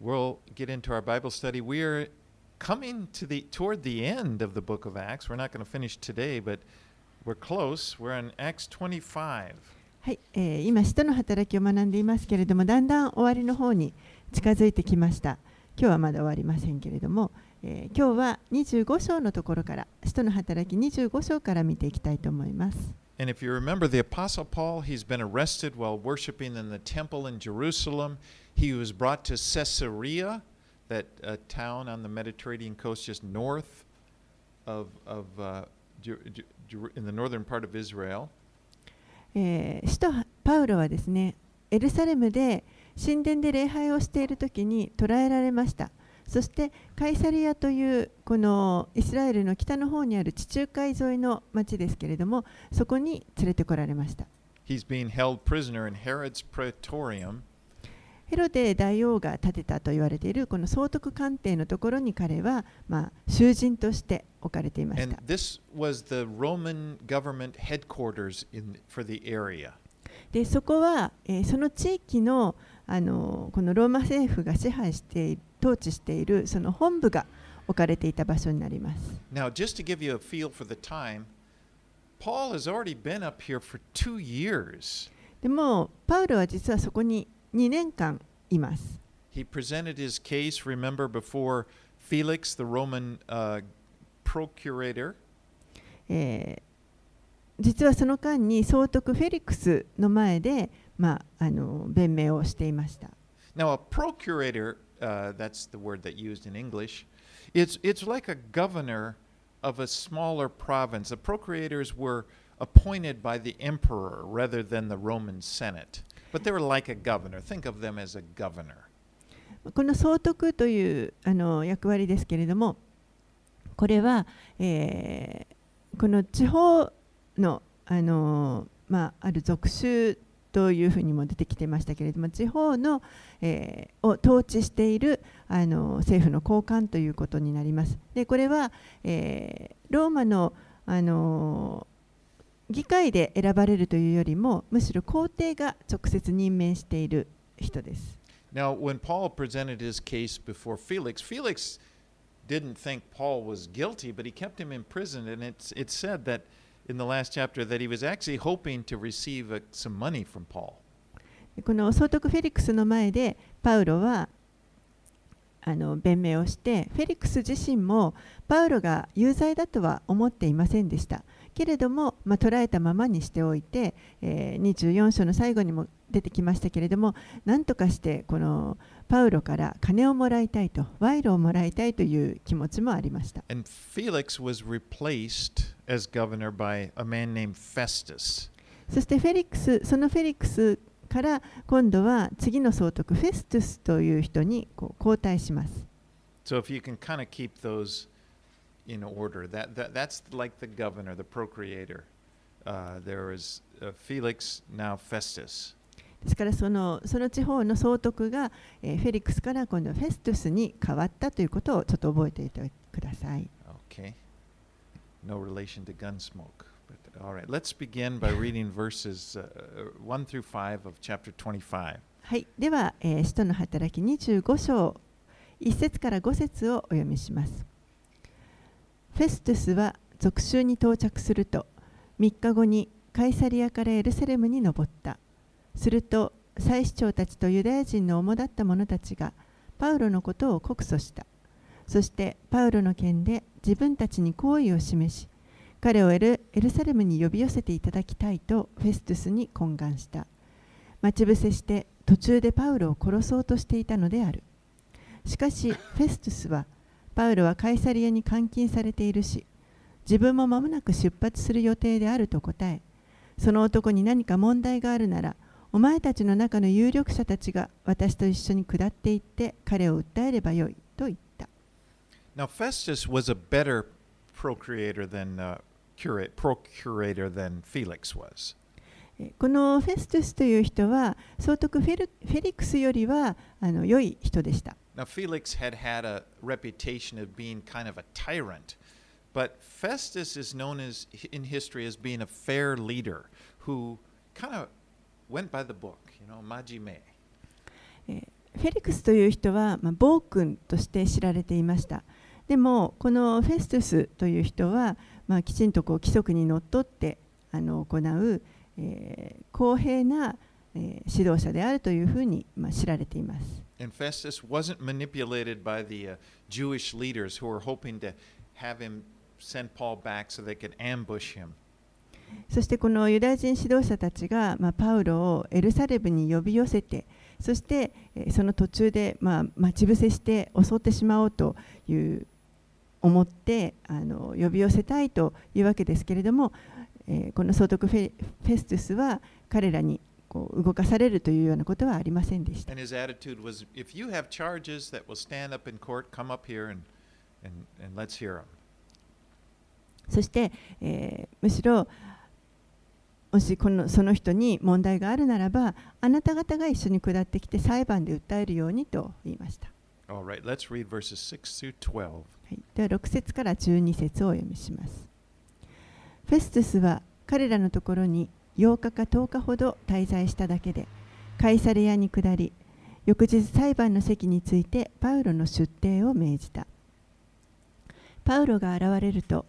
we'll get into our Bible study. We are coming to the toward the end of the book of Acts. We're not going to finish today, but we're close. We're in Acts 25. はい、えー今、使徒の働きを学んでいますけれども、だんだん終わりの方に近づいてきました。今日はまだ終わりませんけれども、えー今日は25章のところから、使徒の働き25章から見ていきたいと思います。And if you remember the Apostle Paul, he's been arrested while worshiping in the temple in Jerusalem. He was brought to Caesarea, that uh, town on the Mediterranean coast just north of, of uh, in the northern part of Israel. えー使徒パウロはですね、エルサレムで神殿で礼拝をしている時に捕らえられました。そしてカイサリアというこのイスラエルの北の方にある地中海沿いの町ですけれども、そこに連れてこられました。He's being held prisoner in Herod's praetorium. ヘロデ大王が建てたと言われているこの総督官邸のところに彼はまあ囚人として置かれていまし。で、そこは、え、その地域の,あのこのローマ政府が支配して統治しているその本部が置かれていた場所になります。Now, でも、パウロは実はそこに2年間います。 He presented his case, remember, before Felix, the Roman uh, procurator. えー実はその間に総督フェリックスの前で、まあ、あの弁明をしていました。 Now, a procurator, uh, that's the word that used in English, it's, it's like a governor of a smaller province. The procurators were appointed by the emperor rather than the Roman Senate. But they were like a governor. Think of them as a governor. この総督というあの役割ですけれども、これは、えーこの地方のあの、まあ、ある属州というふうにも出てきてましたけれども、地方の、えーを統治しているあの政府の高官ということになります。でこれは、えーローマのあの議会で選ばれるというよりも、むしろ皇帝が直接任命している人です。Now, when Paul presented his case before Felix, Felix didn't think Paul was guilty, but he kept him in prison. And it's, it's said that in the last chapter that he was actually hoping to receive uh some money from Paul. この総督フェリックスの前でパウロはあの弁明をしてフェリックス自身もパウロが有罪だとは思っていませんでしたけれども、まあ、捉えたままにしておいて、えー24章の最後にも出てきましたけれども何とかしてこのパウロから金をもらいたいと賄賂をもらいたいという気持ちもありました And Felix was replaced as governor by a man named Festus. そしてフェリックスそのフェリックスから今度は次の総督フェストゥスという人にこう交代します So if you can kind of keep those in order, that, that that's like the governor, the procreator. Uh, there is uh, Felix, now Festus. ですからそのその地方の総督が、えーフェリックスから今度はフェストゥスに変わったということをちょっと覚えておいてください。Okay. No relation to Gunsmoke. But, all right. Let's begin by reading verses uh, 1 through 5 of chapter 25. はい、では、えー使徒の働き25章1節から5節をお読みします。フェストゥスは属州に到着すると3日後にカイサリアからエルサレムに登った。すると祭司長たちとユダヤ人の主だった者たちがパウロのことを告訴した。そしてパウロの件で自分たちに好意を示し彼をエルエルサレムに呼び寄せていただきたいとフェストゥスに懇願した。待ち伏せして途中でパウロを殺そうとしていたのである。しかしフェストゥスはパウロはカイサリアに監禁されているし自分も間もなく出発する予定であると答えその男に何か問題があるならお前たちの中の有力者たちが私と一緒に下っていって彼を訴えればよいと言った。Now, Festus was a better procurator than, uh, curate, procurator than Felix was. えこのフェストゥスという人は総督フェルフェリックスよりはあの良い人でした。Now, Felix had had a reputation of being kind of a tyrant, but Festus is known as in history as being a fair leader who kind of went by the book, you know, majime. フェリクスという人は、まあ、暴君として知られていましたでもこのフェストゥスという人は、まあ、きちんとこう規則にのっとってあの行う、えー、公平な、えー、指導者であるというふうに、まあ、知られています。And Festus wasn't manipulated by the、uh, Jewish leaders who were hoping to have him send Paul back so they could ambush him. そしてこのユダヤ人指導者たちが、まあ、パウロをエルサレムに呼び寄せてそしてその途中で、まあ、待ち伏せして襲ってしまおうという思ってあの呼び寄せたいというわけですけれども、えー、この総督フェフェストゥスは彼らにこう動かされるというようなことはありませんでした。そして、えー、むしろもしこのその人に問題があるならば、あなた方が一緒に下ってきて裁判で訴えるようにと言いました。Right, はい、では6節から12節をお読みします。フェストゥスは彼らのところに8日か10日ほど滞在しただけで、カイサレヤに下り、翌日裁判の席についてパウロの出廷を命じた。パウロが現れると、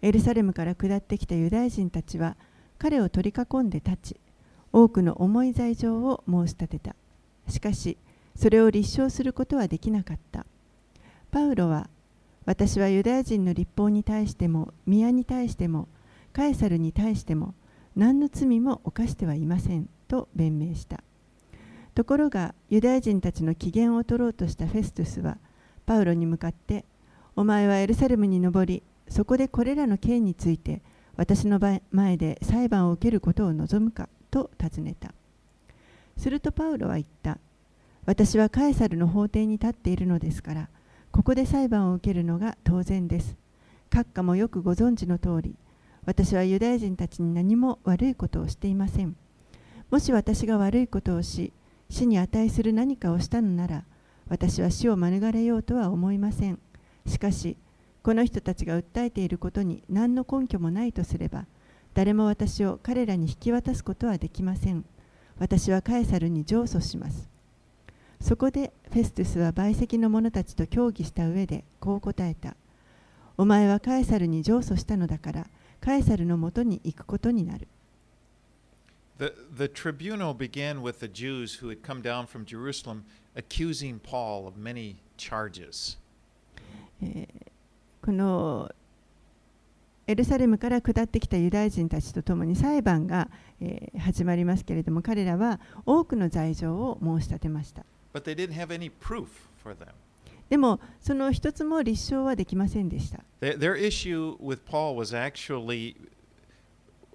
エルサレムから下ってきたユダヤ人たちは、彼を取り囲んで立ち多くの重い罪状を申し立てたしかしそれを立証することはできなかったパウロは私はユダヤ人の立法に対しても宮に対してもカエサルに対しても何の罪も犯してはいませんと弁明したところがユダヤ人たちの機嫌を取ろうとしたフェストゥスはパウロに向かってお前はエルサレムに登りそこでこれらの刑について私の前で裁判を受けることを望むかと尋ねた。するとパウロは言った。私はカエサルの法廷に立っているのですから、ここで裁判を受けるのが当然です。閣下もよくご存知の通り、私はユダヤ人たちに何も悪いことをしていません。もし私が悪いことをし、死に値する何かをしたのなら、私は死を免れようとは思いません。しかし、この人たちが訴えていることに何の根拠もないとすれば、誰も私を彼らに引き渡すことはできません。私はカエサルに上訴します。そこでフェストゥスは陪席の者たちと協議した上でこう答えた。お前はカエサルに上訴したのだから、カエサルのもとに行くことになる。The, the tribunal began with the Jews who had come down from Jerusalem accusing Paul of many charges. このエルサレムから下ってきたユダヤ人たちとともに裁判が、えー、始まりますけれども彼らは多くの罪状を申し立てました。でもその一つも立証はできませんでした。Their, issue with Paul was actually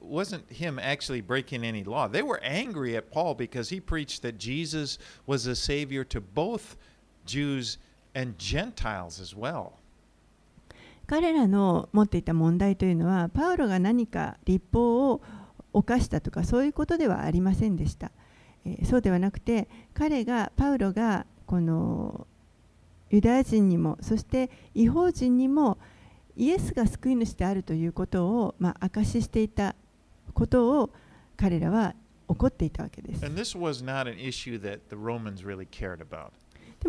wasn't him actually breaking any law. They were angry at Paul because he preached that Jesus was a savior to both Jews and Gentiles as well. 彼らの持っていた問題というのはパウロが何か立法を犯したとかそういうことではありませんでした、えー、そうではなくて彼がパウロがこのユダヤ人にもそして違法人にもイエスが救い主であるということを、まあ、証ししていたことを彼らは怒っていたわけです。で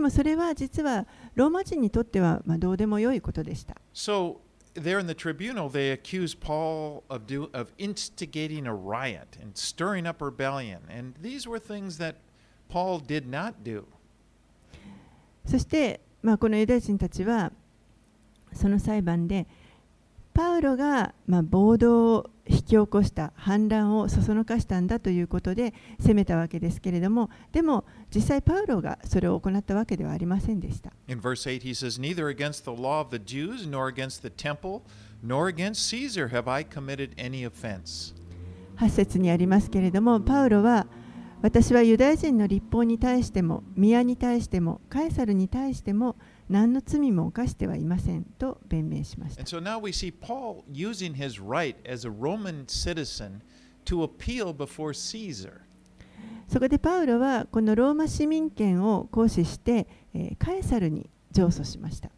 もそれは実はローマ人にとってはまあどうでもよいことでした。So, there in the tribunal, they accuse Paul of, do, of instigating a riot and stirring up rebellion. And these were things that Paul did not do. そして、まあ、このユダヤ人たちはその裁判でパウロが、まあ、暴動を引き起こした反乱をそそのかしたんだということで責めたわけですけれどもでも実際パウロがそれを行ったわけではありませんでした。In verse 8 he says, Neither against the law of the Jews, nor against the temple, nor against Caesar have I committed any offense. 8節にありますけれども、パウロは私はユダヤ人の立法に対しても、宮に対しても、カエサルに対しても、何の罪も犯してはいませんと弁明しました。そこでパウロは、このローマ市民権を行使して、えー、カエサルに上訴しました。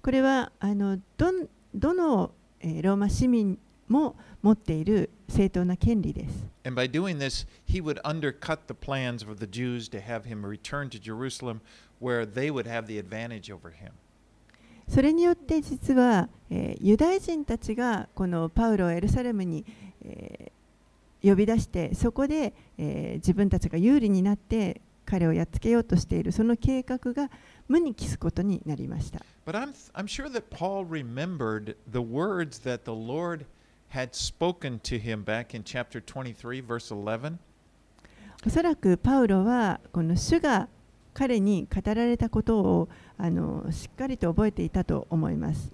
これはあのど,どの、えー、ローマ市民権も持っている正当な権利です。それによって実は、え、ユダヤ人たちがこのパウロをエルサレムに、え、呼び出してそこで、え、自分たちが有利になって彼をやっつけようとしているその計画が無に帰すことになりました。おそらくパウロはこの主が彼に語られたことをあのしっかりと覚えていたと思います。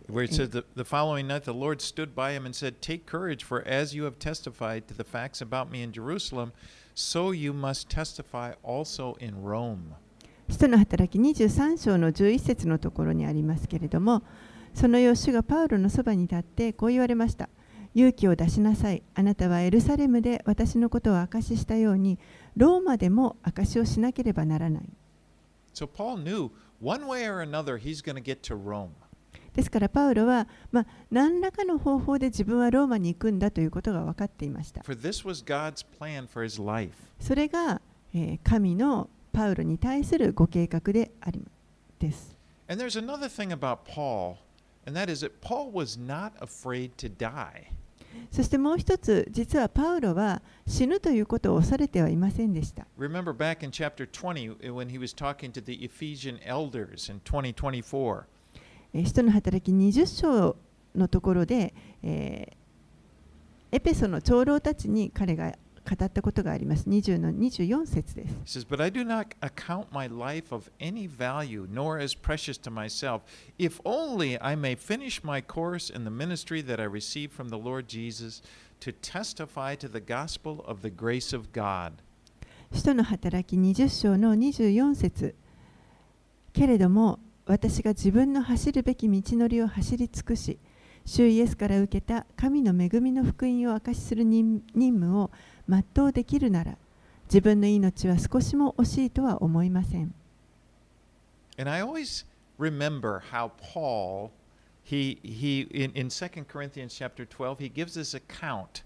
人、の働きウロは。章の11節のところにありますけれども、そのよ主がパウロのそばに立ってこう言われました。勇気を出しなさい。あなたはエルサレムで私のことを証ししたように、ローマでも証しをしなければならない。So、Paul knew, one way or another, he's going to get to Rome. ですから、パウロは、まあ、何らかの方法で自分はローマに行くんだということが分かっていました。それが、えー、神のパウロに対するご計画でありです。And there's another thing about Paul, and that is that Paul was not afraid to die. そしてもう一つ、実はパウロは死ぬということを恐れてはいませんでした。Remember back in chapter 20 uh, when he was talking to the Ephesian elders in 2024. えー使徒の働き20章のところで、えーエペソの長老たちに彼が語ったことがあります。20の24節です。Says, But I do not account my life of any value, nor as precious to myself, if only I may finish my course in the ministry that I received from the Lord Jesus to testify to the gospel of the grace of God. 使徒の働き20章の24節けれども私が自分の走るべき道のりを走り尽くし主イエスから受けた神の恵みの福音を証しする任任務を全うできるなら自分の命は少しも惜しいとは思いません。 And I always remember how Paul, he, he in, in 2 Corinthians chapter 12, he gives this account,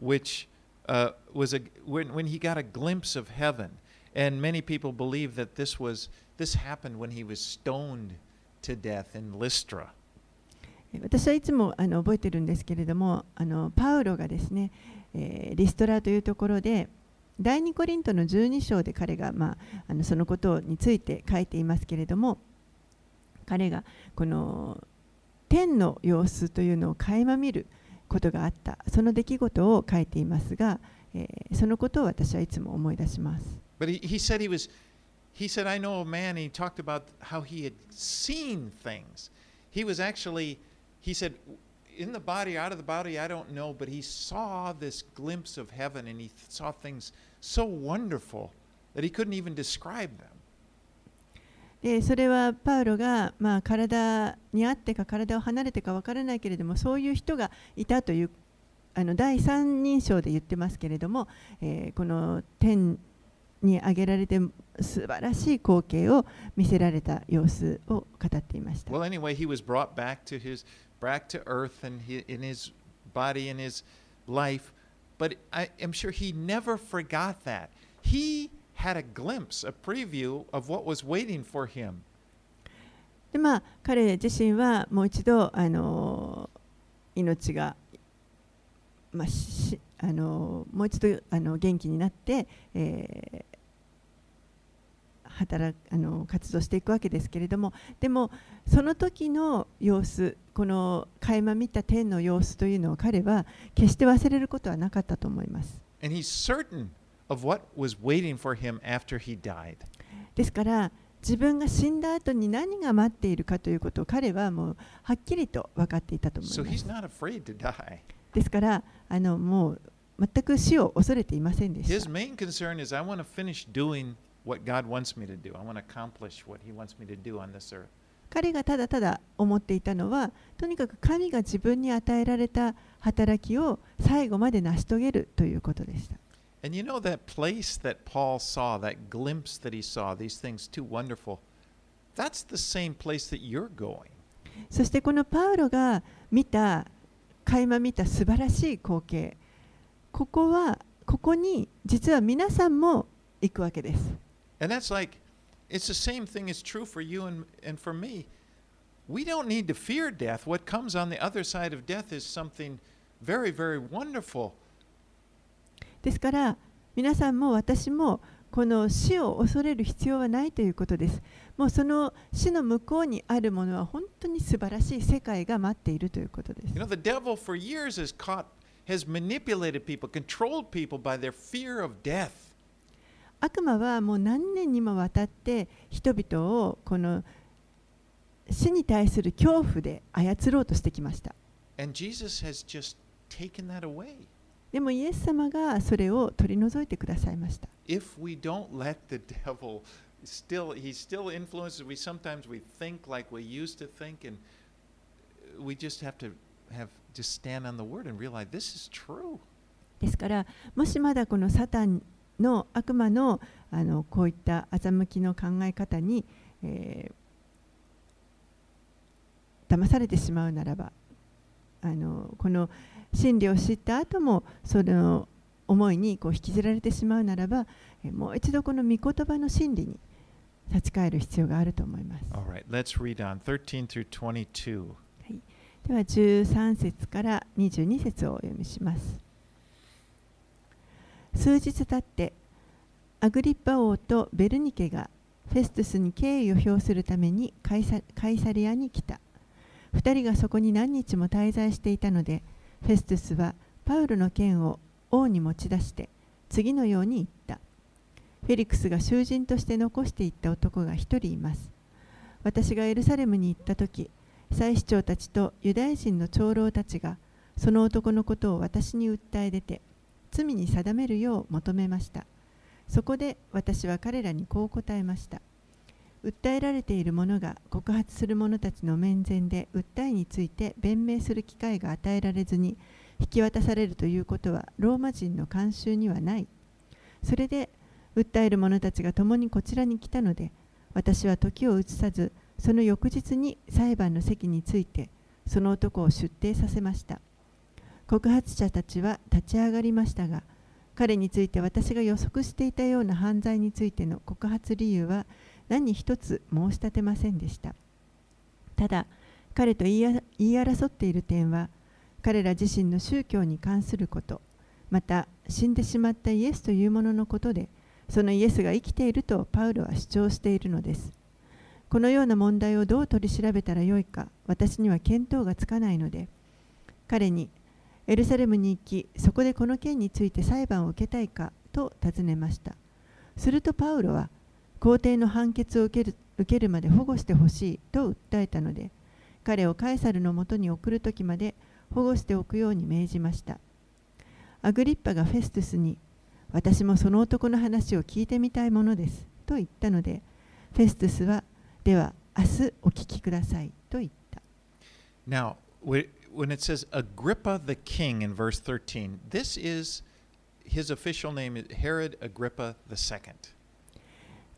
which uh, was a, when, when he got a glimpse of heaven. And many people believe that this was this happened when he was stoned to death in Lystra. 私はいつもあの覚えてるんですけれどもあのパウロがですね、えーリストラというところで第2コリントの12章で彼が、まあ、あのそのことについて書いていますけれども彼がこの天の様子というのを垣間見ることがあったその出来事を書いていますが、えーそのことを私はいつも思い出します。But he, he said he was, he said, I know a man, and he talked about how he had seen things. He was actually, he said, in the body, out of the body, I don't know, but he saw this glimpse of heaven and he saw things so wonderful that he couldn't even describe them. でそれはパウロが、まあ、体にあってか体を離れてか分からないけれどもそういう人がいたというあの第三人称で言ってますけれども、えーこの天に挙げられて素晴らしい光景を見せられた様子を語っていました。Well, anyway, he was brought back to his, back to earth and he, in his body and his life. But I am sure he never forgot that. He had a glimpse, a preview of what was waiting for him. でまあ、彼自身はもう一度あの命が、まあ、しあのもう一度あの元気になって、えー、働あの活動していくわけですけれどもでもその時の様子この垣間見た天の様子というのを彼は決して忘れることはなかったと思います。And he's certain of what was waiting for him after he died. ですから自分が死んだ後に何が待っているかということを彼はもうはっきりと分かっていたと思います。ですからあのもう全く死を恐れていませんでした。What God wants me to do. I want to accomplish what he wants me to do on this earth. 彼がただただ思っていたのはとにかく神が自分に与えられた働きを最後まで成し遂げるということでした。And you know that place that Paul saw, that glimpse that he saw, these things too wonderful, that's the same place that you're going. そしてこのパウロが見た垣間見た素晴らしい光景ここはここに実は皆さんも行くわけです And that's like, it's the same thing is true for you and, and for me. We don't need to fear death. What comes on the other side of death is something very, very wonderful. ですから皆さんも私もこの死を恐れる必要はないということです。もうその死の向こうにあるものは本当に素晴らしい世界が待っているということです You。know, the devil for years has caught, has manipulated people, controlled people by their fear of death. 悪魔はもう何年にもわたって人々をこの死に対する恐怖で操ろうとしてきました。でもイエス様がそれを取り除いてくださいました。ですから、もしまだこのサタンの悪魔のあのこういった欺きの考え方に、えー騙されてしまうならばあのこの真理を知った後もその思いにこう引きずられてしまうならばえーもう一度この御言葉の真理に立ち返る必要があると思います。Right, let's read on 13 through 22. では13節から22節をお読みします。数日経ってアグリッパ王とベルニケがフェストゥスに敬意を表するためにカイサカイサリアに来た。二人がそこに何日も滞在していたのでフェストゥスはパウロの剣を王に持ち出して次のように言った。フェリクスが囚人として残していった男が一人います。私がエルサレムに行った時祭司長たちとユダヤ人の長老たちがその男のことを私に訴え出て罪に定めるよう求めました。そこで私は彼らにこう答えました。訴えられている者が告発する者たちの面前で訴えについて弁明する機会が与えられずに引き渡されるということはローマ人の慣習にはない。それで訴える者たちが共にこちらに来たので私は時を移さずその翌日に裁判の席についてその男を出廷させました。告発者たちは立ち上がりましたが彼について私が予測していたような犯罪についての告発理由は何一つ申し立てませんでした。ただ彼と言い言い争っている点は彼ら自身の宗教に関することまた死んでしまったイエスというもののことでそのイエスが生きているとパウロは主張しているのです。このような問題をどう取り調べたらよいか私には見当がつかないので彼にエルサレムに行きそこでこの件について裁判を受けたいかと尋ねました。するとパウロは皇帝の判決を受ける受けるまで保護してほしいと訴えたので彼をカエサルのもとに送る時まで保護しておくように命じました。アグリッパがフェストゥスに私もその男の話を聞いてみたいものですと言ったのでフェストゥスはでは明日お聞きくださいと言った。Now, when it says Agrippa the king in verse 13, this is his official name is Herod Agrippa II.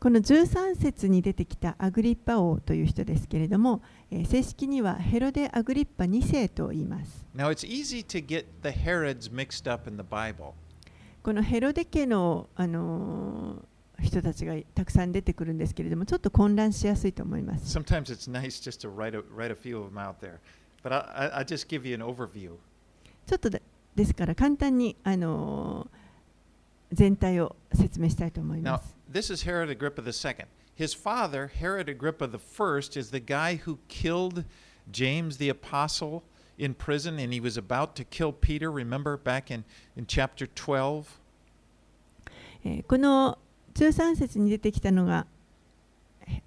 この13節に出てきたアグリッパ王という人ですけれども、えー正式にはヘロデ・アグリッパ2世と言います。Now, it's easy to get the Herods mixed up in the Bible. このヘロデ家の、あのー人たちがたくさん出てくるんですけれども、ちょっと混乱しやすいと思います。Sometimes it's nice just to write a, write a few of them out there. But I, I, I'll just give you an overview. ちょっとでですから簡単に、あのー全体を説明したいと思いま Now, す。 this is Herod Agrippa II. His father, Herod Agrippa I, is the guy who killed James the Apostle in prison, and he was about to kill Peter. Remember back in, in chapter 12? えーこの13節に出てきたのがえ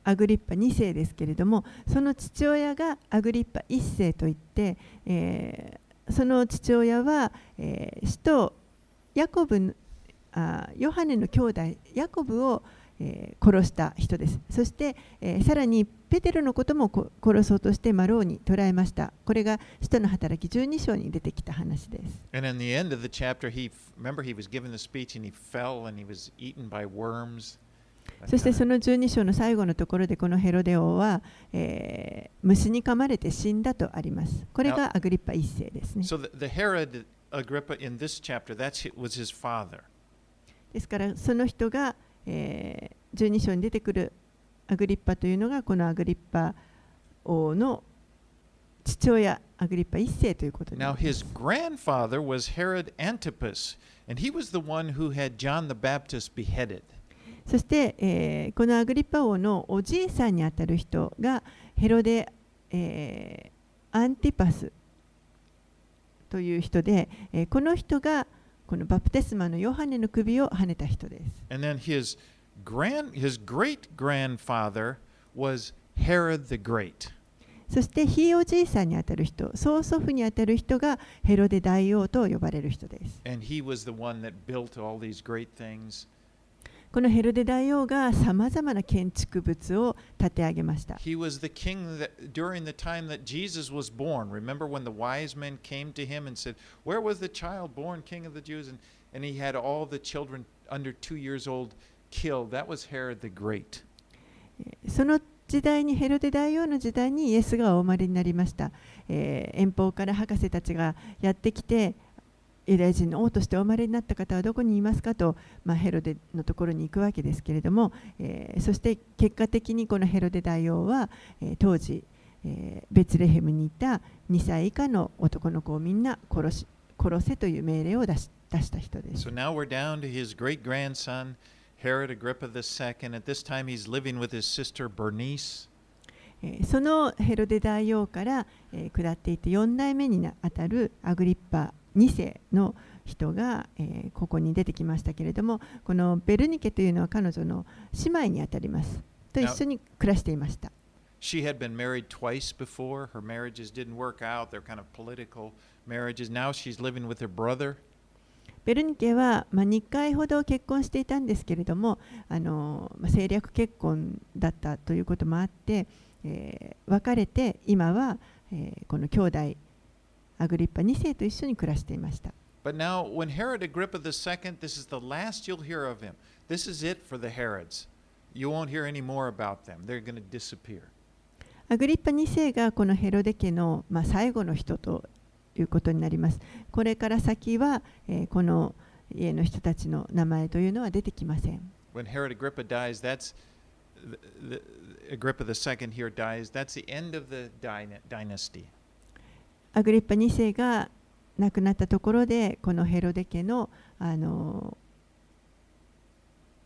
アグリッパ2世ですけれどもその父親がアグリッパ1世といって、えーその父親は、えー使徒ヤコブあヨハネの兄弟ヤコブを、えー殺した人です。そして、えーさらにペテロのこともこ殺そうとしてマローに捕らえました。これが使徒の働き12章に出てきた話です。And in the end of the chapter, he remember he was giving the speech and he fell and he was eaten by worms. そしてその12章の最後のところでこのヘロデ王は、えー虫に噛まれて死んだとあります。これがアグリッパ一世ですね。So the, the Herod Agrippa in this chapter, that's hi- was his father. ですからその人が、えー12章に出てくるアグリッパというのがこのアグリッパ王の父親アグリッパ一世ということにな Now his grandfather was Herod Antipas, and he was the one who had John the Baptist beheaded. そして、えーこのアグリッパ王のおじいさんにあたる人がヘロデ、えーアンティパスという人で、えーこの人がこのバプテスマのヨハネの首を跳ねた人です。And then his grand his great grandfather was Herod the Great. そしてひいおじいさんにあたる人、曽祖父にあたる人がヘロデ大王と呼ばれる人です。And he was the one that built all these great things. このヘロデ大王がさまざまな建築物を建て上げました。He was the king that during the time that Jesus was born. Remember when the wise men came to him and said, Where was the child born king of the Jews? And, and he had all the children under two years old killed. That was Herod the Great. その時代にヘロデ大王の時代にイエスがお生まれになりました、えー遠方から博士たちがやってきてユダヤ人の王としてお生まれになった方はどこにいますかと、まあ、ヘロデのところに行くわけですけれども、えーそして結果的にこのヘロデ大王は、えー当時、えーベツレヘムにいた2歳以下の男の子をみんな殺し殺せという命令を出し出した人です So。now we're down to his great grandson, Herod Agrippa II. At this time, he's living with his sister Bernice. えーそのヘロデ大王から、えー下っていって4代目になあたるアグリッパ2世の人が、えーここに出てきましたけれどもこのベルニケというのは彼女の姉妹にあたりますと一緒に暮らしていました She had been married twice before. Her marriages didn't work out. They're kind of political marriages. Now she's living with her brother. ベルニケは、まあ、2回ほど結婚していたんですけれどもあの、まあ、政略結婚だったということもあって、えー別れて今は、えーこの兄弟アグリッパ2世と一緒に暮らしていました But now, when Herod Agrippa II, this is the last you'll hear of him. This is it for the Herods. You won't hear any more about them. They're going to disappear. アグリッパ2世がこのヘロデ家の、まあ、最後の人ということになります。これから先は、えーこの家の人たちの名前というのは出てきません。When Herod Agrippa dies, that's the, the, Agrippa II here dies. That's the end of the dyna- dynasty. アグリッパ2世が亡くなったところで、このヘロデ家の、あの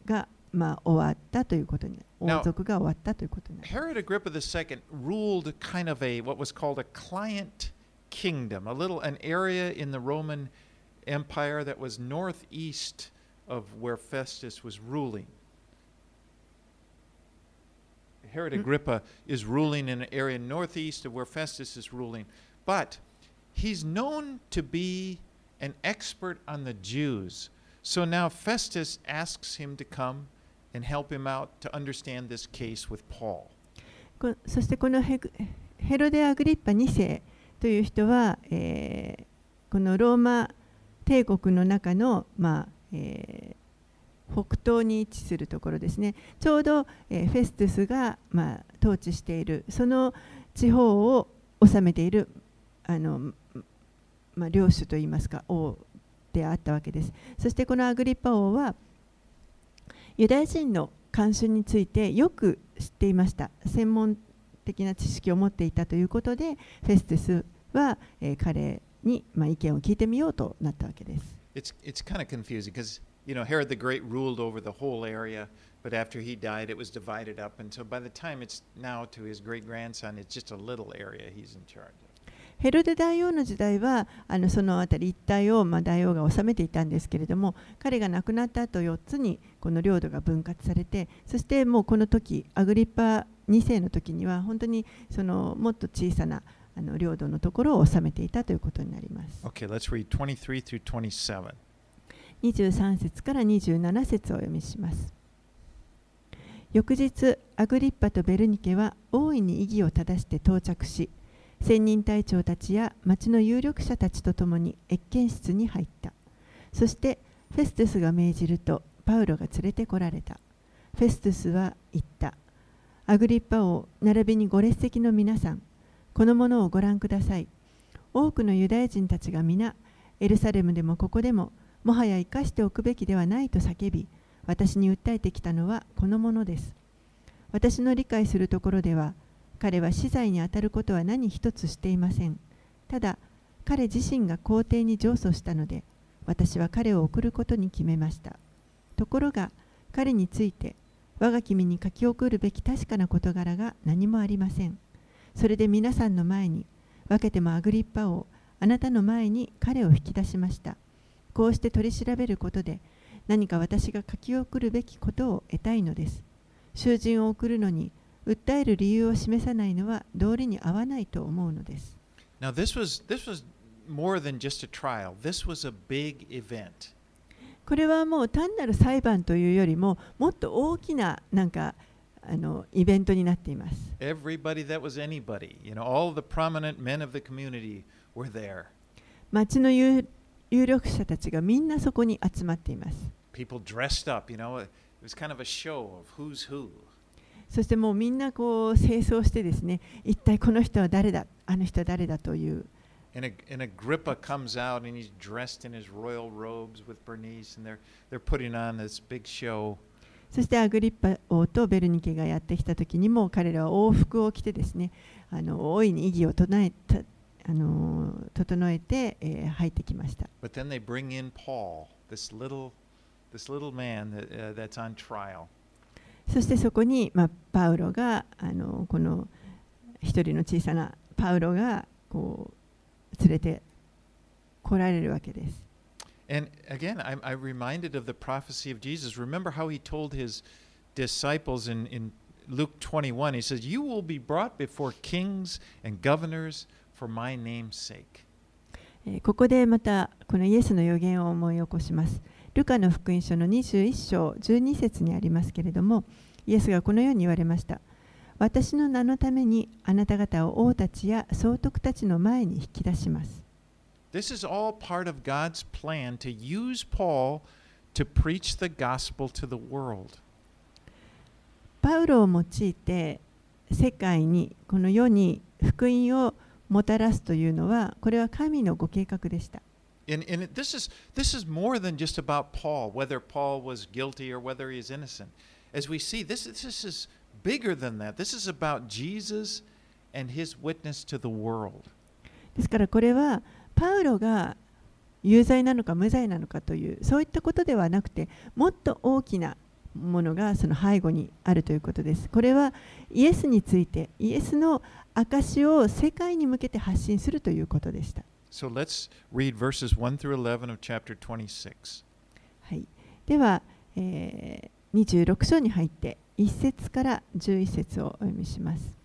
が、まあ、終わったということに王族が終わったということになります。Herod Agrippa II ruled kind of a what was called a client kingdom, a little an area in the Roman Empire that was northeast of where Festus was ruling. Herod Hmm. Agrippa is ruling in an area northeast of where Festus is ruling, but he's known to be an expert on the Jews. So now Festus asks him to come and help him out to understand this case with Paul. そしてこのヘヘロデ・アグリッパ2世という人は、えーこのローマ帝国の中の、まあえー北東に位置するところですねちょうど、えーフェストゥスが、まあ、統治しているその地方を治めているあの、まあ、領主といいますか王であったわけですそしてこのアグリッパ王はユダヤ人の慣習についてよく知っていました専門的な知識を持っていたということでフェスティスは、えー彼に、まあ、意見を聞いてみようとなったわけです It's it's kind of confusing because you know Herod the Great ruled over the whole area, but after he died, it was divided up, and so by the time it's now to his great grandson, it's just a little area he's in charge of. ヘロデ大王の時代はあのその辺り一帯を、まあ、大王が治めていたんですけれども彼が亡くなった後4つにこの領土が分割されてそしてもうこの時アグリッパ2世の時には本当にそのもっと小さなあの領土のところを治めていたということになります。Okay, let's read 23 through 27. 23節から27節をお読みします。翌日、アグリッパとベルニケは大いに異議を正して到着し、千人隊長たちや町の有力者たちと共に謁見室に入った。そして、フェステスが命じると、パウロが連れてこられた。フェストゥスは言った。アグリッパ王、並びにご列席の皆さん、このものをご覧ください。多くのユダヤ人たちが皆、エルサレムでもここでも、もはや生かしておくべきではないと叫び、私に訴えてきたのはこのものです。私の理解するところでは、彼は死罪にあたることは何一つしていません。ただ、彼自身が皇帝に上訴したので、私は彼を送ることに決めました。ところが、彼について、我が君に書き送るべき確かな事柄が何もありません。それで皆さんの前に、分けてもアグリッパ王、あなたの前に彼を引き出しました。こうして取り調べることで、何か私が書き送るべきことを得たいのです。囚人を送るのに、訴える理由を示さないのは道理に合わないと思うのです。Now, this was, this was more than just a trial, this was a big event. これはもう単なる裁判というよりももっと大きななんかあのイベントになっています。Everybody that was anybody, you know, all the prominent men of the community were there. 町の有有力者たちがみんなそこに集まっています。People dressed up, you know, it was kind of a show of who's who. そしてもうみんなこう清掃してですね、一体この人は誰だ、あの人は誰だという。And, Agrippa comes out and he's dressed in his royal robes with Bernice, and they're, they're putting on this big show. そしてアグリッパ王とベルニケがやってきた時にも彼らは王服を着てですね、あの大いに異議を唱えたあの整えて、えー入ってきました。But then they bring in Paul, this little, this little man that, uh, that's on trial. そしてそこに、まあ、パウロがあのこの一人の小さなパウロがこう連れて来られるわけです。And again, I'm, I'm reminded of the prophecy of Jesus. Remember how he told his disciples in, in Luke 21, he says, You will be brought before kings and governors for my name's sake. えーここでまたこのイエスの予言を思い起こします。ルカの福音書の21章12節にありますけれども、イエスがこのように言われました。私の名のためにあなた方を王たちや総督たちの前に引き出します。This is all part of God's plan to use Paul to preach the gospel to the world. パウロを用いて世界にこの世に福音をもたらすというのはこれは神のご計画でした。And, and it, this, is, this is more than just about Paul, whether Paul was guilty or whether he is innocent. As we see, this, this is bigger than that. This is about Jesus and his witness to the world. ですからこれはパウロが有罪なのか無罪なのかというそういったことではなくてもっと大きなものがその背後にあるということです。これはイエスについてイエスの証を世界に向けて発信するということでした。So let's read verses 1 through 11 of chapter 26. はい、では、えー26章に入って1節から11節をお読みします。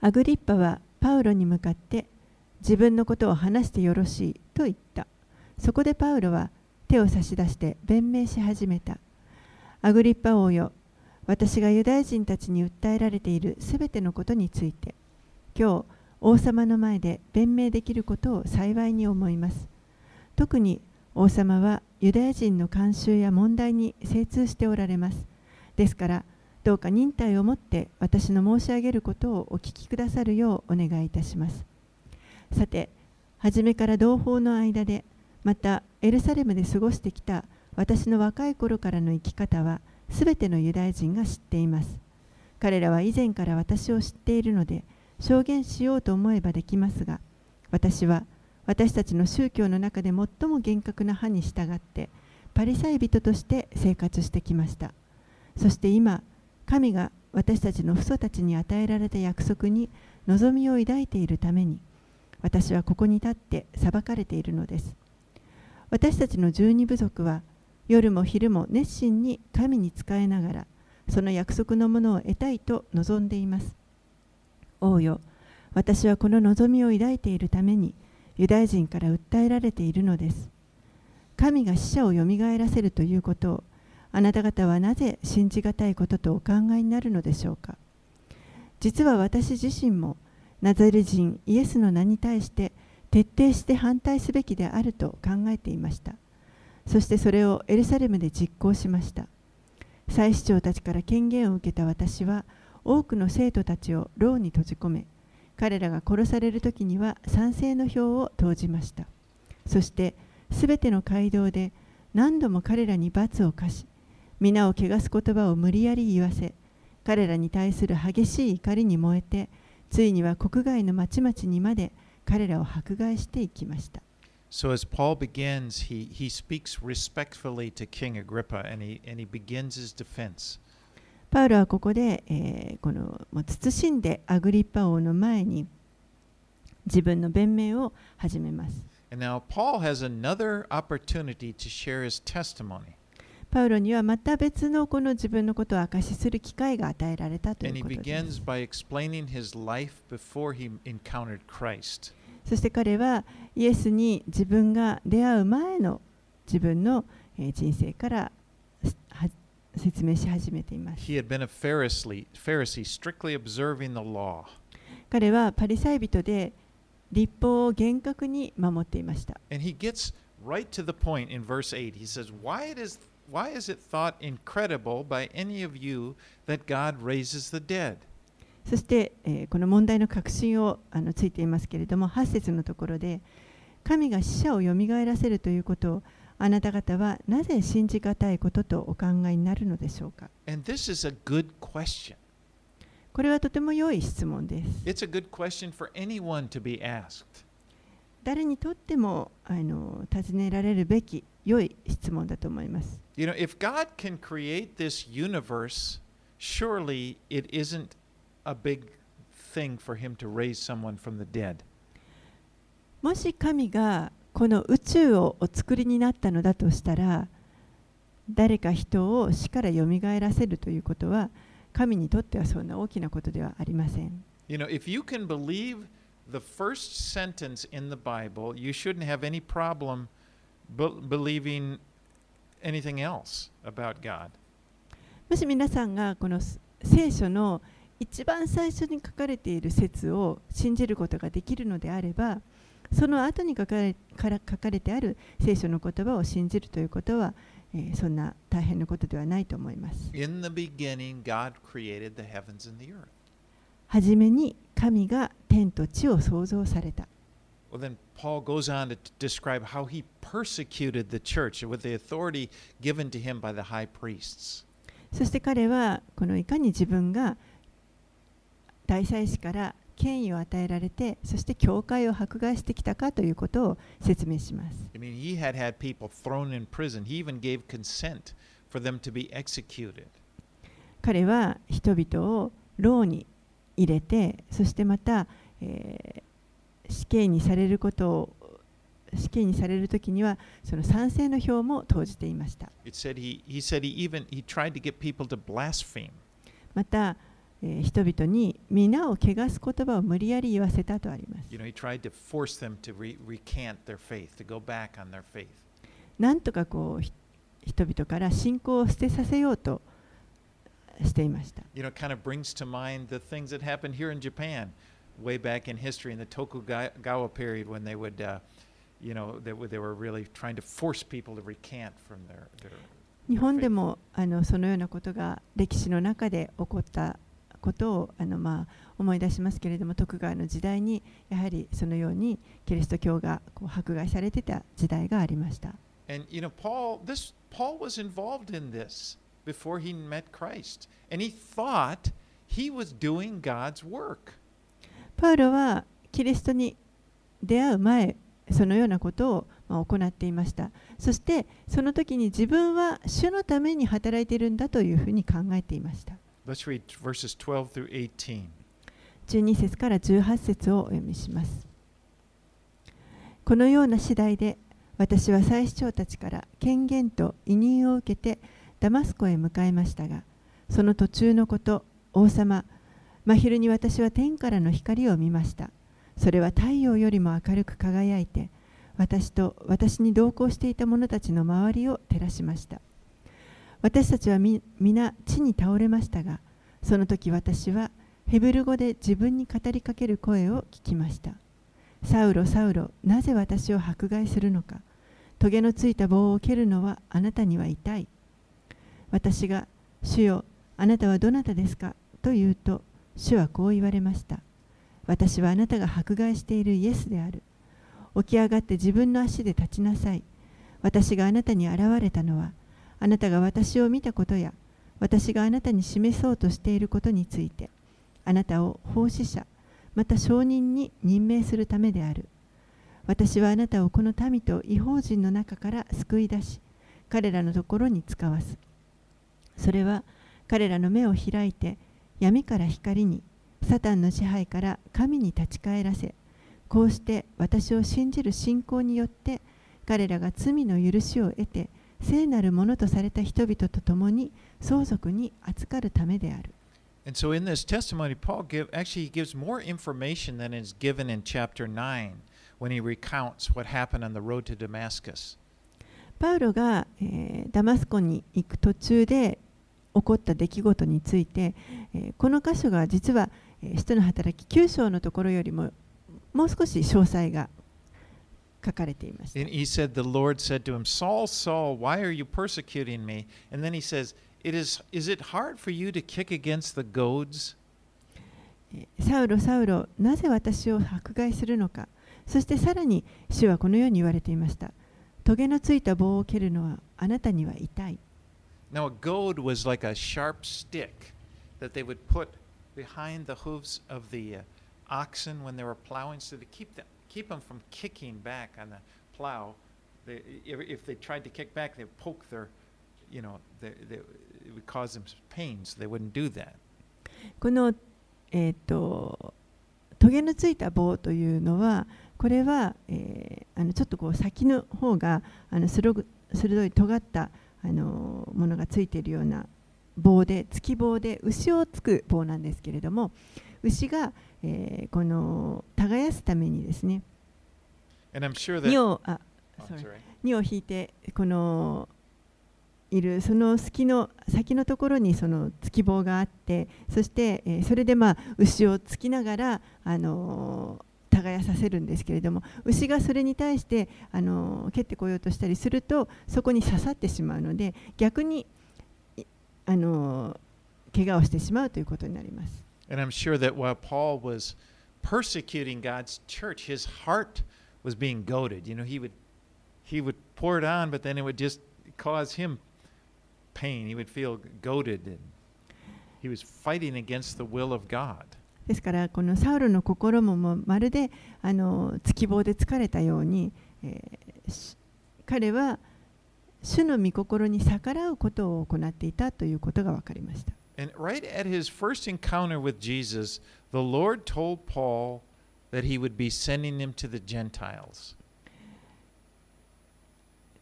アグリッパはパウロに向かって自分のことを話してよろしいと言った。そこでパウロは手を差し出して弁明し始めた。アグリッパ王よ、私がユダヤ人たちに訴えられているすべてのことについて、今日王様の前で弁明できることを幸いに思います。特に王様はユダヤ人の慣習や問題に精通しておられます。ですから、どうか忍耐をもって私の申し上げることをお聞きくださるようお願いいたします。さて、初めから同胞の間で、またエルサレムで過ごしてきた私の若い頃からの生き方は、すべてのユダヤ人が知っています。彼らは以前から私を知っているので、証言しようと思えばできますが、私は私たちの宗教の中で最も厳格な派に従って、パリサイ人として生活してきました。そして今、神が私たちの父祖たちに与えられた約束に望みを抱いているために、私はここに立って裁かれているのです。私たちの十二部族は、夜も昼も熱心に神に仕えながら、その約束のものを得たいと望んでいます。王よ、私はこの望みを抱いているために、ユダヤ人から訴えられているのです。神が死者をよみがえらせるということを、あなた方はなぜ信じがたいこととお考えになるのでしょうか。実は私自身も、ナザレ人イエスの名に対して徹底して反対すべきであると考えていました。そしてそれをエルサレムで実行しました。祭司長たちから権限を受けた私は多くの生徒たちを牢に閉じ込め彼らが殺される時には賛成の票を投じましたそしてすべての街道で何度も彼らに罰を課し皆を汚す言葉を無理やり言わせ彼らに対する激しい怒りに燃えてついには国外の町々にまで彼らを迫害していきました So as Paul begins, he, he speaks respectfully to King Agrippa and he, and he begins his defense. パウロはここで、えー、この慎んでアグリッパ王の前に自分の弁明を始めます。Now, パウロにはまた別のこの自分のことを明かしする機会が与えられたということです。そして彼はイエスに自分が出会う前の自分の人生から説明し始めています。He had been a Pharisee, Pharisee strictly observing the law. 彼はパリサイ人で立法を厳格に守っていました。And he gets right to the point in verse 8. He says, Why it is why is it thought incredible by any of you that God raises the dead? そして、えーこの問題の核心をあのついていますけれども8節のところで神が死者をよみがえらせるということをあなた方はなぜ信じがたいこととお考えになるのでしょうか And this is a good question. これはとても良い質問です It's a good question for anyone to be asked. 誰にとってもあの尋ねられるべき良い質問だと思います You know, if God can create this universe, surely it isn't a big thing for him to raise someone from the dead. もし神がこの宇宙をお作りになったのだとしたら誰か人を死からよみがえらせるということは神にとってはそんな大きなことではありません You know, if you can believe the first sentence in the Bible, you shouldn't have any problem be- believing anything else about God. もし皆さんがこの聖書の一番最初に書かれている説を信じることができるのであればその後に書かれから書かれてある聖書の言葉を信じるということは、えーそんな大変なことではないと思います。In the beginning, God created the heavens and the earth. はじめに神が天と地を創造された。Well, then Paul goes on to describe how he persecuted the church with the authority given to him by the high priests. そして彼はこのいかに自分が大祭司から権威を与えられてそして教会を迫害してきたかということを説明します。I mean, he had had people thrown in prison. He even gave consent for them to be executed. 彼は人々を牢に入れてそしてまた、えー死刑にされることを死刑にされる時にはその賛成の票も投じていました It said he, he said he even he tried to get people to blaspheme. また、えー人々に皆を汚す言葉を無理やり言わせたとあります You know. なんとかこうひ人々から信仰を捨てさせようとしていました You know, kind of brings to mind the things that happened here in Japan way back in history in the Tokugawa period when they would, uh, you know, they, they were really trying to force people to recant from their. their 日本でもあのそのようなことが歴史の中で起こったことをあの、まあ、思い出しますけれども徳川の時代にやはりそのようにキリスト教がこう迫害されてた時代がありました。And you know, Paul, this Paul was involved in this before he met Christ, and he thought he was doing God's work. パウロはキリストに出会う前そのようなことをまあ行っていましたそしてその時に自分は主のために働いているんだというふうに考えていました12 through 18. 12節から18節をお読みします。このような次第で私は祭司長たちから権限と委任を受けてダマスコへ向かいましたがその途中のこと王様真昼に私は天からの光を見ました。それは太陽よりも明るく輝いて私と私に同行していた者たちの周りを照らしました。私たちは皆地に倒れましたがその時私はヘブル語で自分に語りかける声を聞きました。サウロ、サウロ、なぜ私を迫害するのか。トゲのついた棒を蹴るのはあなたには痛い。私が主よ、あなたはどなたですか？と言うと、主はこう言われました。私はあなたが迫害しているイエスである。起き上がって自分の足で立ちなさい。私があなたに現れたのは、あなたが私を見たことや、私があなたに示そうとしていることについて、あなたを奉仕者、また証人に任命するためである。私はあなたをこの民と違法人の中から救い出し、彼らのところに使わす。それは彼らの目を開いて、闇から光に、サタンの支配から神に立ち返らせ、こうして私を信じる信仰によって、彼らが罪の許しを得て、聖なるものとされた人々と共に相続に扱るためである。パウロが、ダマスコに行く途中で起こった出来事について、この箇所が実は、え、使徒の働き九章のところよりももう少し詳細が書かれていました。And he said, The Lord said to him, Saul, Saul, why are you persecuting me? And then he says, It is, is it hard for you to kick against the goads? えーサウロ、サウロ、なぜ私を迫害するのか。そしてさらに主はこのように言われていました。トゲのついた棒を蹴るのはあなたには痛い。Now, a goad was like a sharp stick that they would put behind the hooves of the uh, oxen when they were plowing, so to keep them, keep them from kicking back on the plow. They, if, if they tried to kick back, they'd poke their, you know, they, they, it would cause them pain, so they wouldn't do that. この、えー、とトゲのついた棒というのはこれは、えーあのちょっとこう先の方があの鋭鋭い尖ったあのものがついているような棒で突き棒で牛をつく棒なんですけれども牛が、えーこの耕すためにですね sure that. 荷をあ oh, sorry sorry. 荷を引いてこのいるその隙の先のところにその突き棒があってそして、えーそれでまあ牛を突きながら、あのー耕させるんですけれども牛がそれに対して、あのー蹴ってこようとしたりするとそこに刺さってしまうので逆に、いあのー怪我をしてしまうということになります。And I'm sure that while Paul was persecuting God's church, his heart was being goaded. You know, he would he would pour it on, but then it would just cause him pain. He would feel goaded and he was fighting against the will of God. ですからこのサウルの心ももうまるであの突き棒で疲れたように、えーし彼は主の御心に逆らうことを行っていたということが分かりました。 And right at his first encounter with Jesus, the Lord told Paul that he would be sending him to the Gentiles.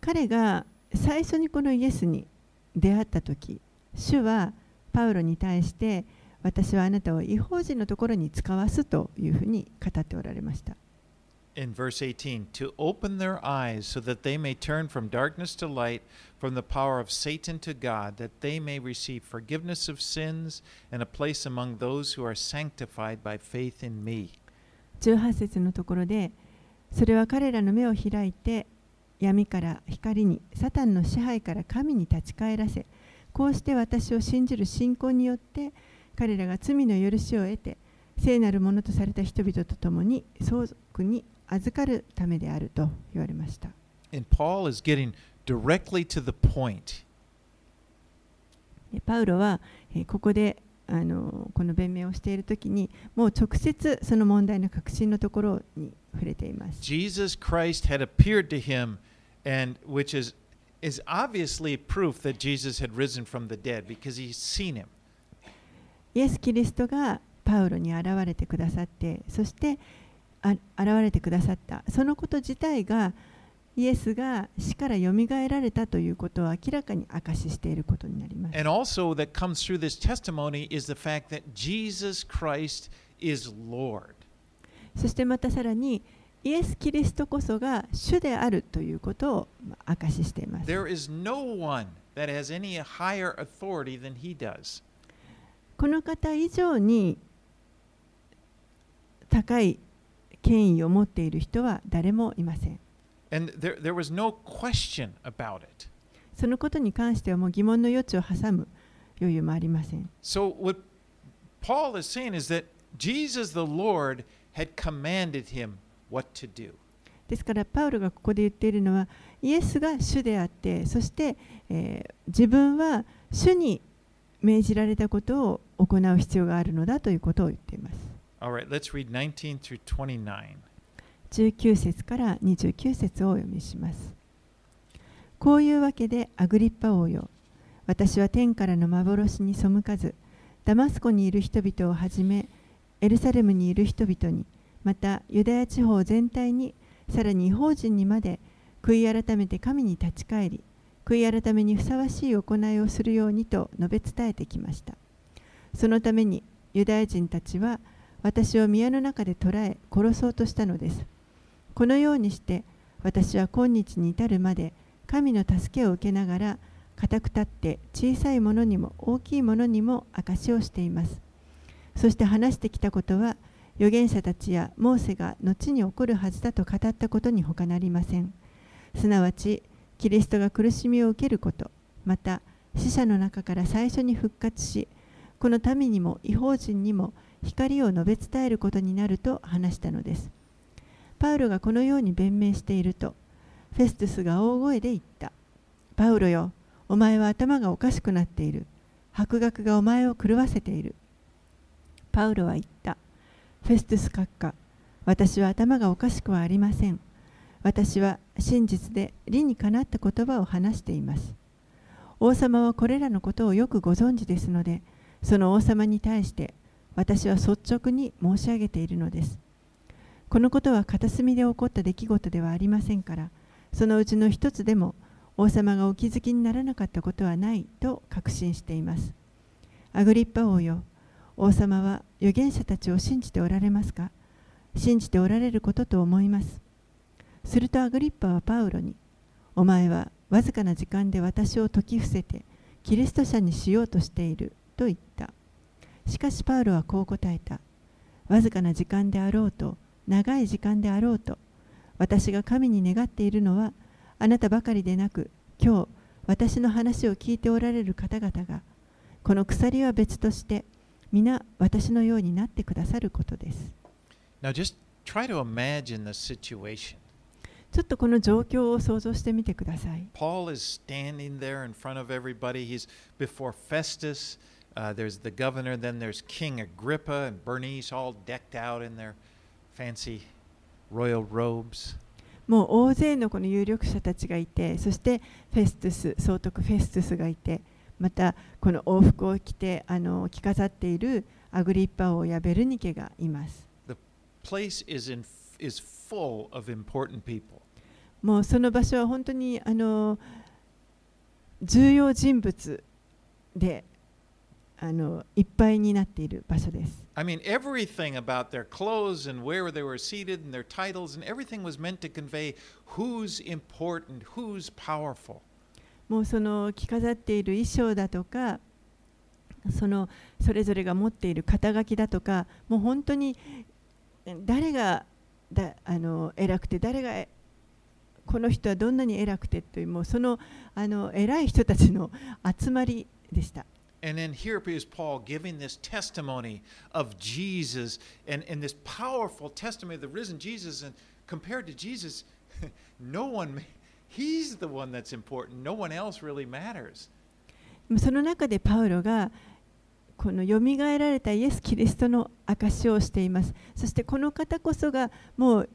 彼が最初にこのイエスに出会った時主はパウロに対して私はあなたを違法人のところに使わすというふうに語っておられました。In verse 18 to open their eyes so that they may turn from darkness to light, from the power of Satan to God, that they may receive forgiveness of sins and a place among those who are sanctified by faith in me. 18節のところでそれは彼らの目を開いて闇から光にサタンの支配から神に立ち返らせこうして私を信じる信仰によって彼らが罪の許しを得て聖なるものとされた人々と共に相続に預かるためであると言われました And Paul is getting directly to the point. でパウロはえーここであのこの弁明をしている時にもう直接その問題の核心のところに触れています Jesus Christ had appeared to him, and which is is obviously proof that Jesus had risen from the dead because he's seen him. イエス・キリストがパウロに現れてくださってそしてあ現れてくださったそのこと自体がイエスが死からよみがえられたということを明らかに明かししていることになります。そしてまたさらにイエス・キリストこそが主であるということを明かししてます。この方以上に高い権威を持っている人は誰もいません And there, there was no question about it. そのことに関してはもう疑問の余地を挟む余裕もありません。So, what Paul is saying is that Jesus the Lord had commanded him what to do. ですからパウロがここで言っているのはイエスが主であってそして、えー自分は主に命じられたことを行う必要があるのだということを言っています。Alright, let's read 19 through 29. 19節から29節をお読みします。こういうわけでアグリッパ王よ私は天からの幻に背かずダマスコにいる人々をはじめエルサレムにいる人々にまたユダヤ地方全体にさらに違法人にまで悔い改めて神に立ち返り悔い改めにふさわしい行いをするようにと述べ伝えてきましたそのためにユダヤ人たちは私を宮の中で捕らえ殺そうとしたのです。このようにして私は今日に至るまで神の助けを受けながら固く立って小さいものにも大きいものにも証しをしています。そして話してきたことは預言者たちやモーセが後に起こるはずだと語ったことに他なりません。すなわちキリストが苦しみを受けることまた死者の中から最初に復活しこの民にも違法人にも光を述べ伝えることになると話したのです。パウロがこのように弁明しているとフェストゥスが大声で言った。パウロよお前は頭がおかしくなっている。博学がお前を狂わせている。パウロは言った。フェストゥス閣下私は頭がおかしくはありません。私は真実で理にかなった言葉を話しています。王様はこれらのことをよくご存知ですのでその王様に対して私は率直に申し上げているのです。このことは片隅で起こった出来事ではありませんからそのうちの一つでも王様がお気づきにならなかったことはないと確信しています。アグリッパ王よ王様は預言者たちを信じておられますか？信じておられることと思います。するとアグリッパはパウロにお前はわずかな時間で私を説き伏せてキリスト者にしようとしていると言った。しかしパウロはこう答えたわずかな時間であろうと長い時間であろうと私が神に願っているのはあなたばかりでなく今日私の話を聞いておられる方々がこの鎖は別として皆私のようになってくださることです Now, just try to imagine the situation. ちょっとこの状況を想像してみてください Paul is standing there in front of everybody. He's before Festus. there's the governor, then there's King Agrippa and Bernice all decked out in their fancy royal robes. もう大勢のこの有力者たちがいて、そしてフェストス、総督フェストスがいて、またこの往復を着て、あの着飾っているアグリッパ王やベルニケがいます。もうその場所は本当にあの重要人物であのいっぱいになっている場所です。I mean, everything about their clothes and where they were seated and their titles and everything was meant to convey who's important, who's powerful. もうその着飾っている衣装だとかそのそれぞれが持っている肩書きだとかもう本当に誰がだあの偉くて誰がえこの人はどんなに偉くてというもうそのあの偉い人たちの集まりでした。And then here is Paul giving this testimony of Jesus and, and this powerful testimony of the risen Jesus. And compared to Jesus, no one, he's the one that's important. No one else really matters. その中でパウロがこのよみがえられたイエス・キリストの証しをしています。そしてこの方こそがもう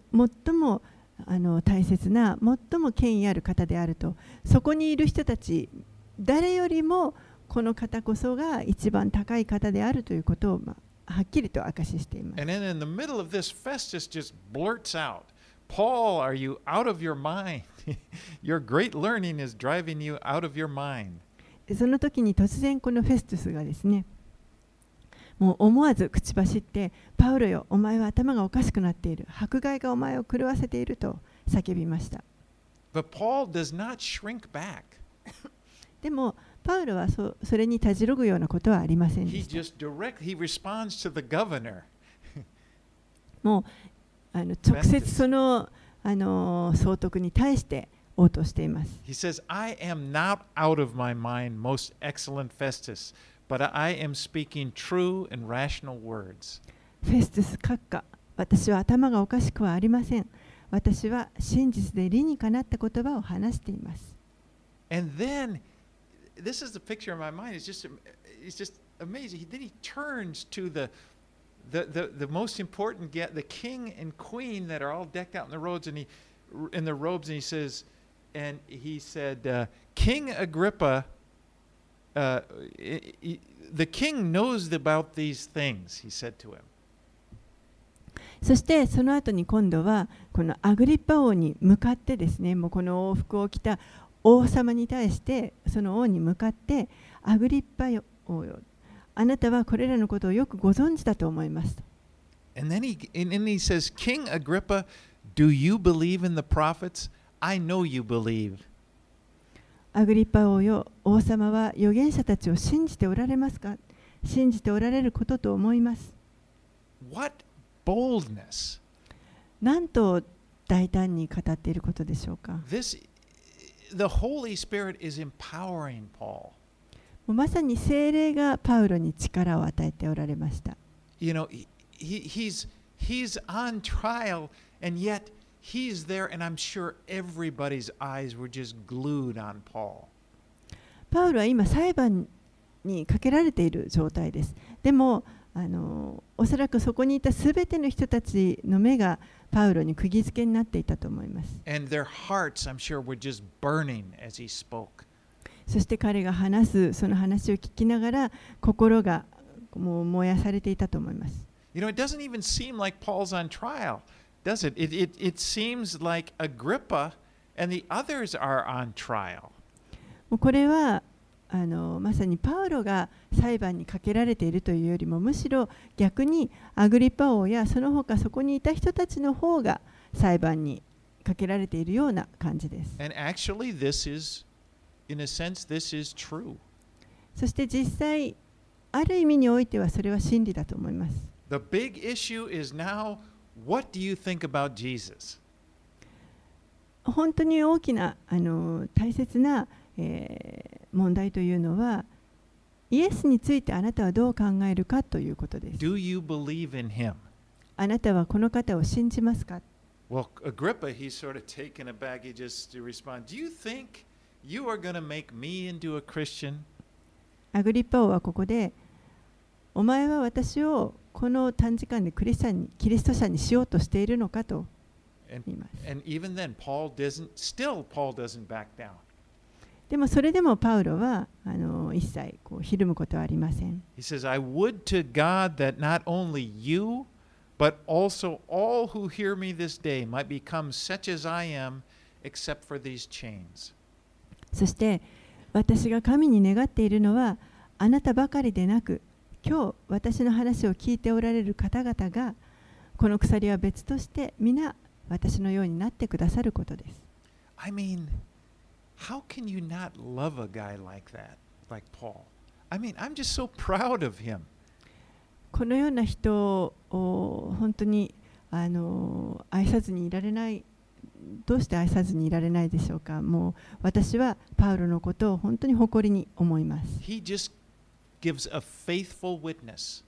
最もあの大切な最も権威ある方であるとそこにいる人たち誰よりもこの方こそが一番高い方であるということを、まあ、はっきりと証ししています。And then in the middle of this, Festus just blurts out, Paul, are you out of your mind? your great learning is driving you out of your mind. でその時に突然このフェストゥスがですねもう思わず口走ってパウロよお前は頭がおかしくなっている迫害がお前を狂わせていると叫びました But Paul does not shrink back. でもパウロはそそれにたじろぐようなことはありませんでした.もうあの直接そのあの総督に対して応答しています He says, I am not out of my mind, most excellent Festus, but I am speaking true and rational words. フェストゥス閣下私は頭がおかしくはありません私は真実で理にかなった言葉を話しています And then, this is the picture in my mind. It's just, it's just amazing. He, then he turns to the, the, the, the most important get the king and queen that are all decked out in the robes, and he, in the robes, and he says, and he said, uh, King Agrippa, uh, i- i- the king knows about these things. He said to him. そしてその後に今度はこのアグリッパ王に向かってですねもうこの王服を着た 王様に対してその王に向かってアグリッパ王よあなたはこれらのことをよくご存知だと思いますと And then he and then he says, King Agrippa, do you believe in the prophets? I know you believe. アグリッパ王よ王様は預言者たちを信じておられますか？信じておられることと思います What boldness! なんと大胆に語っていることでしょうか？This the Holy Spirit is empowering Paul. まさに精霊がパウロに力を与えておられました You know, he, he's he's on trial and yet he's there and I'm sure everybody's eyes were just glued on Paul. パウロは今裁判にかけられている状態です。でもあのおそらくそこにいたすべての人たちの目がパウロに釘付けになっていたと思います。And their hearts, I'm sure, were just burning as he spoke. そして彼が話すその話を聞きながら心がもう燃やされていたと思います。You know, it doesn't even seem like Paul's on trial, does it? It, it, it seems like Agrippa and the others are on trial. もうこれはあのまさにパウロが裁判にかけられているというよりもむしろ逆にアグリッパ王やその他そこにいた人たちの方が裁判にかけられているような感じです。And actually, this is, in a sense, this is true. そして実際ある意味においてはそれは真理だと思います。The big issue is now what do you think about Jesus? 本当に大きなあの大切な、えー問題というのはイエスについてあなたはどう考えるかということです。Do you believe in him? あなたはこの方を信じますか Well, Agrippa, he's sort of taken aback. He just to respond, Do you think you are going to make me into a Christian? アグリッパ王はここでお前は私をこの短時間でクリスチャンにキリスト者にしようとしているのかと And, 言います。and even then, Paul doesn't, still, Paul doesn't back down. でもそれでもパウロはあの一切こうひるむことはありません。He says, I would to God that not only you, but also all who hear me this day might become such as I am, except for these chains. そして私が神に願っているのはあなたばかりでなく今日私の話を聞いておられる方々がこの鎖は別として皆私のようになってくださることです。I mean, how can you not love a guy like that, like Paul? I mean, I'm just so proud of him. このような人を本当にあの愛さずにいられないどうして愛さずにいられないでしょうかもう私はパウロのことを本当に誇りに思います He just gives a faithful witness.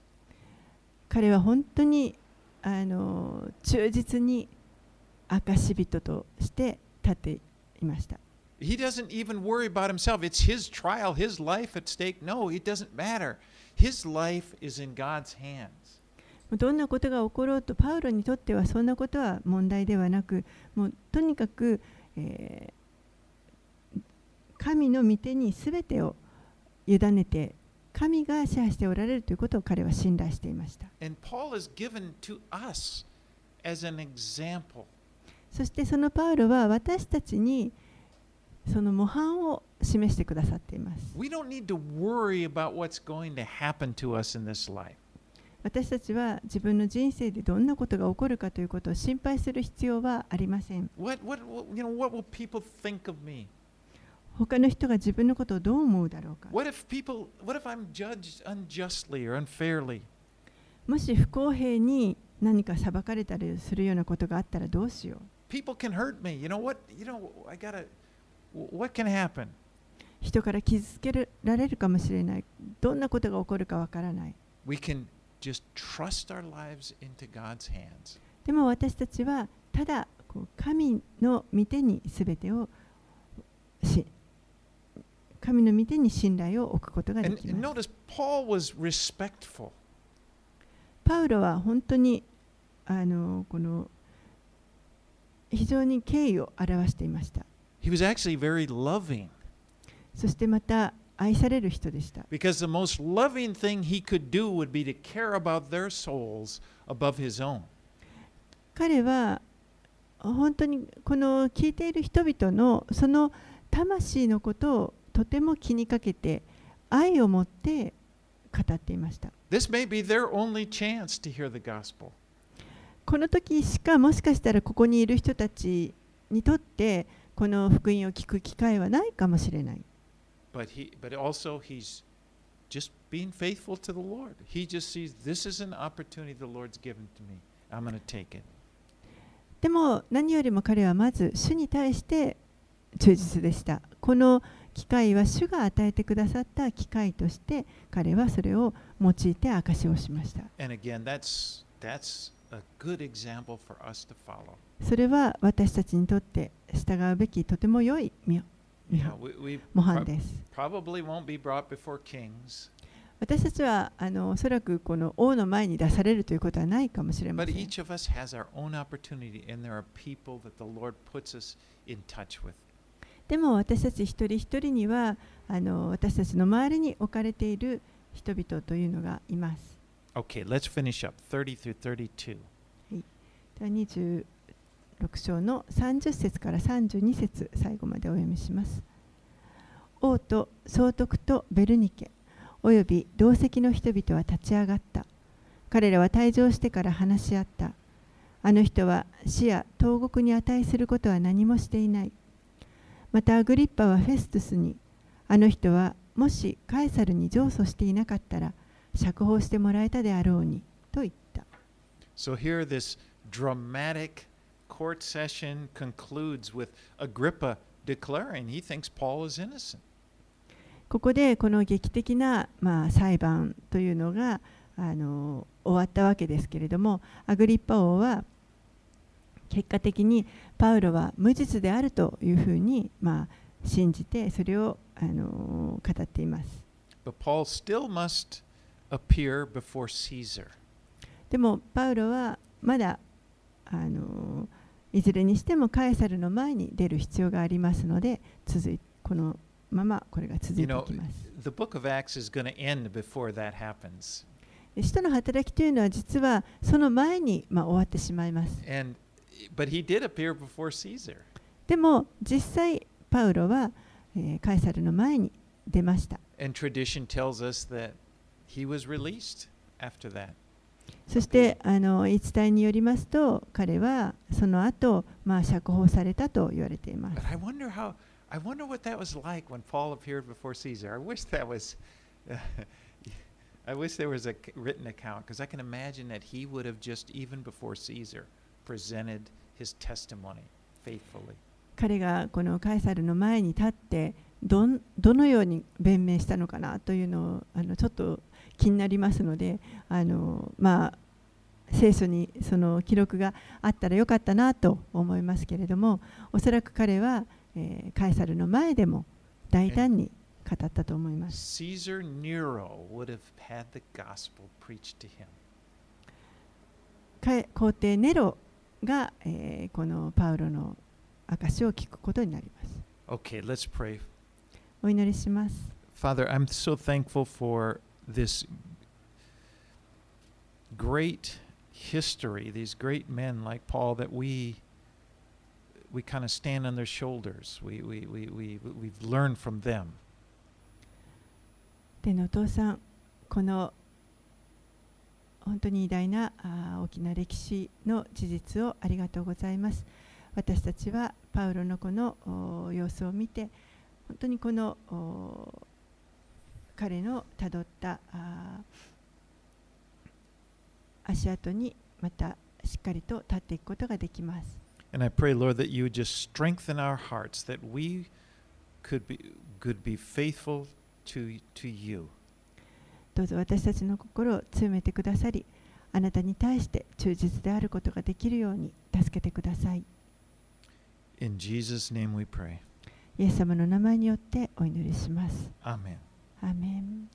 彼は本当にあの忠実に証人として立っていました He doesn't even worry about himself. It's his trial, his life at stake. No, it doesn't matter. His life is in God's hands. どんなことが起ころうとパウロにとってはそんなことは問題ではなくもうとにかく、えー神の御手に全てを委ねて神が支配しておられるということを彼は信頼していました.そしてそのパウロは私たちにその模範を示してくださっています We don't need to worry about what's going to happen to us in this life. 私たちは自分の人生でどんなことが起こるかということを心配する必要はありません What, what, you know, what will people think of me? 他の人が自分のことをどう思うだろうか What if people, what if I'm judged unjustly or unfairly? もし不公平に何か裁かれたりするようなことがあったらどうしよう People can hurt me. You know what? You know, I gotta, what can happen? 人から傷つけられるかもしれないどんなことが起こるかわからない。We can just trust our lives into God's hands. でも私たちはただこう神の御手にすべてをし神の御手に信頼を置くことができます.パウロは本当にあのこの非常に敬意を表していました He was actually very loving そしてまた愛される人でした because the most loving thing he could do would be to care about their souls above his own. 彼は本当にこの聞いている人々のその魂のことをとても気にかけて愛を持って語っていました This may be their only chance to hear the gospel. この時しかもしかしたらここにいる人たちにとってこの福音を聞く機会はないかもしれない。でも何よりも彼はまず主に対して忠実でした。この機会は主が与えてくださった機会として彼はそれを用いて証しをしました。それは私たちにとって従うべきとても良い模範です。私たちはあのおそらくこの王の前に出されるということはないかもしれません。でも私たち一人一人にはあの私たちの周りに置かれている人々というのがいます。Okay, let's finish up 30 through 32. 26章の30節から32節最後までお読みします。王と総督とベルニケおよび同席の人々は立ち上がった。彼らは退場してから話し合った。あの人は死や投獄に値することは何もしていない。またアグリッパはフェストゥスに、あの人はもしカエサルに上訴していなかったら釈放してもらえたであろうにと言った。So here, this dramatic court session concludes with Agrippa declaring he thinks Paul is innocent. ここでこの劇的な、まあ、裁判というのがあの終わったわけですけれどもアグリッパ王は結果的にパウロは無実であるというふうに、まあ、信じてそれをあの語っています。But Paul still must appear before Caesar. でも、パウロはまだあのいずれにしてもカエサルの前に出る必要がありますので、続いこのままこれが続いていきます。You know, 使徒の働きというのは実はその前に、まあ、終わってしまいます。でも実際、パウロは、えー、カエサルの前に出ました。he was released after that. そしてあの言い伝えによりますと彼はその後、まあ釈放されたと言われています But。I wonder how I wonder what that was like when Paul appeared before Caesar. I wish that was I wish there was a c- written account because I can imagine that he would have just even before Caesar presented his testimony faithfully. 彼がこのカエサルの前に立ってどんどのように弁明したのかなというのをあのちょっと 気になりますのであの、まあ、聖書にその記録があったらよかったなと思いますけれどもおそらく彼は、えーカエサルの前でも大胆に語ったと思います。Caesar Nero would have had the gospel preached to him. かえ皇帝ネロが、えーこのパウロの証を聞くことになります。Okay, let's pray. お祈りします。Father, I'm so thankful for this great history, these great men like Paul that we we kind of stand on their shoulders. We, we, we, we, we've learned from them. 天のお父さん、この本当に偉大なあ大きな歴史の事実をありがとうございます。私たちはパウロのこのお様子を見て、本当にこのお彼のたどった足跡にまたしっかりと立っていくことができます。And I pray, Lord, that you would just strengthen our hearts, that we could be, could be faithful to, to you. どうぞ私たちの心を強めてくださりあなたに対して忠実であることができるように助けてください In Jesus' name we pray. イエス様の名前によってお祈りします.アーメン 아멘.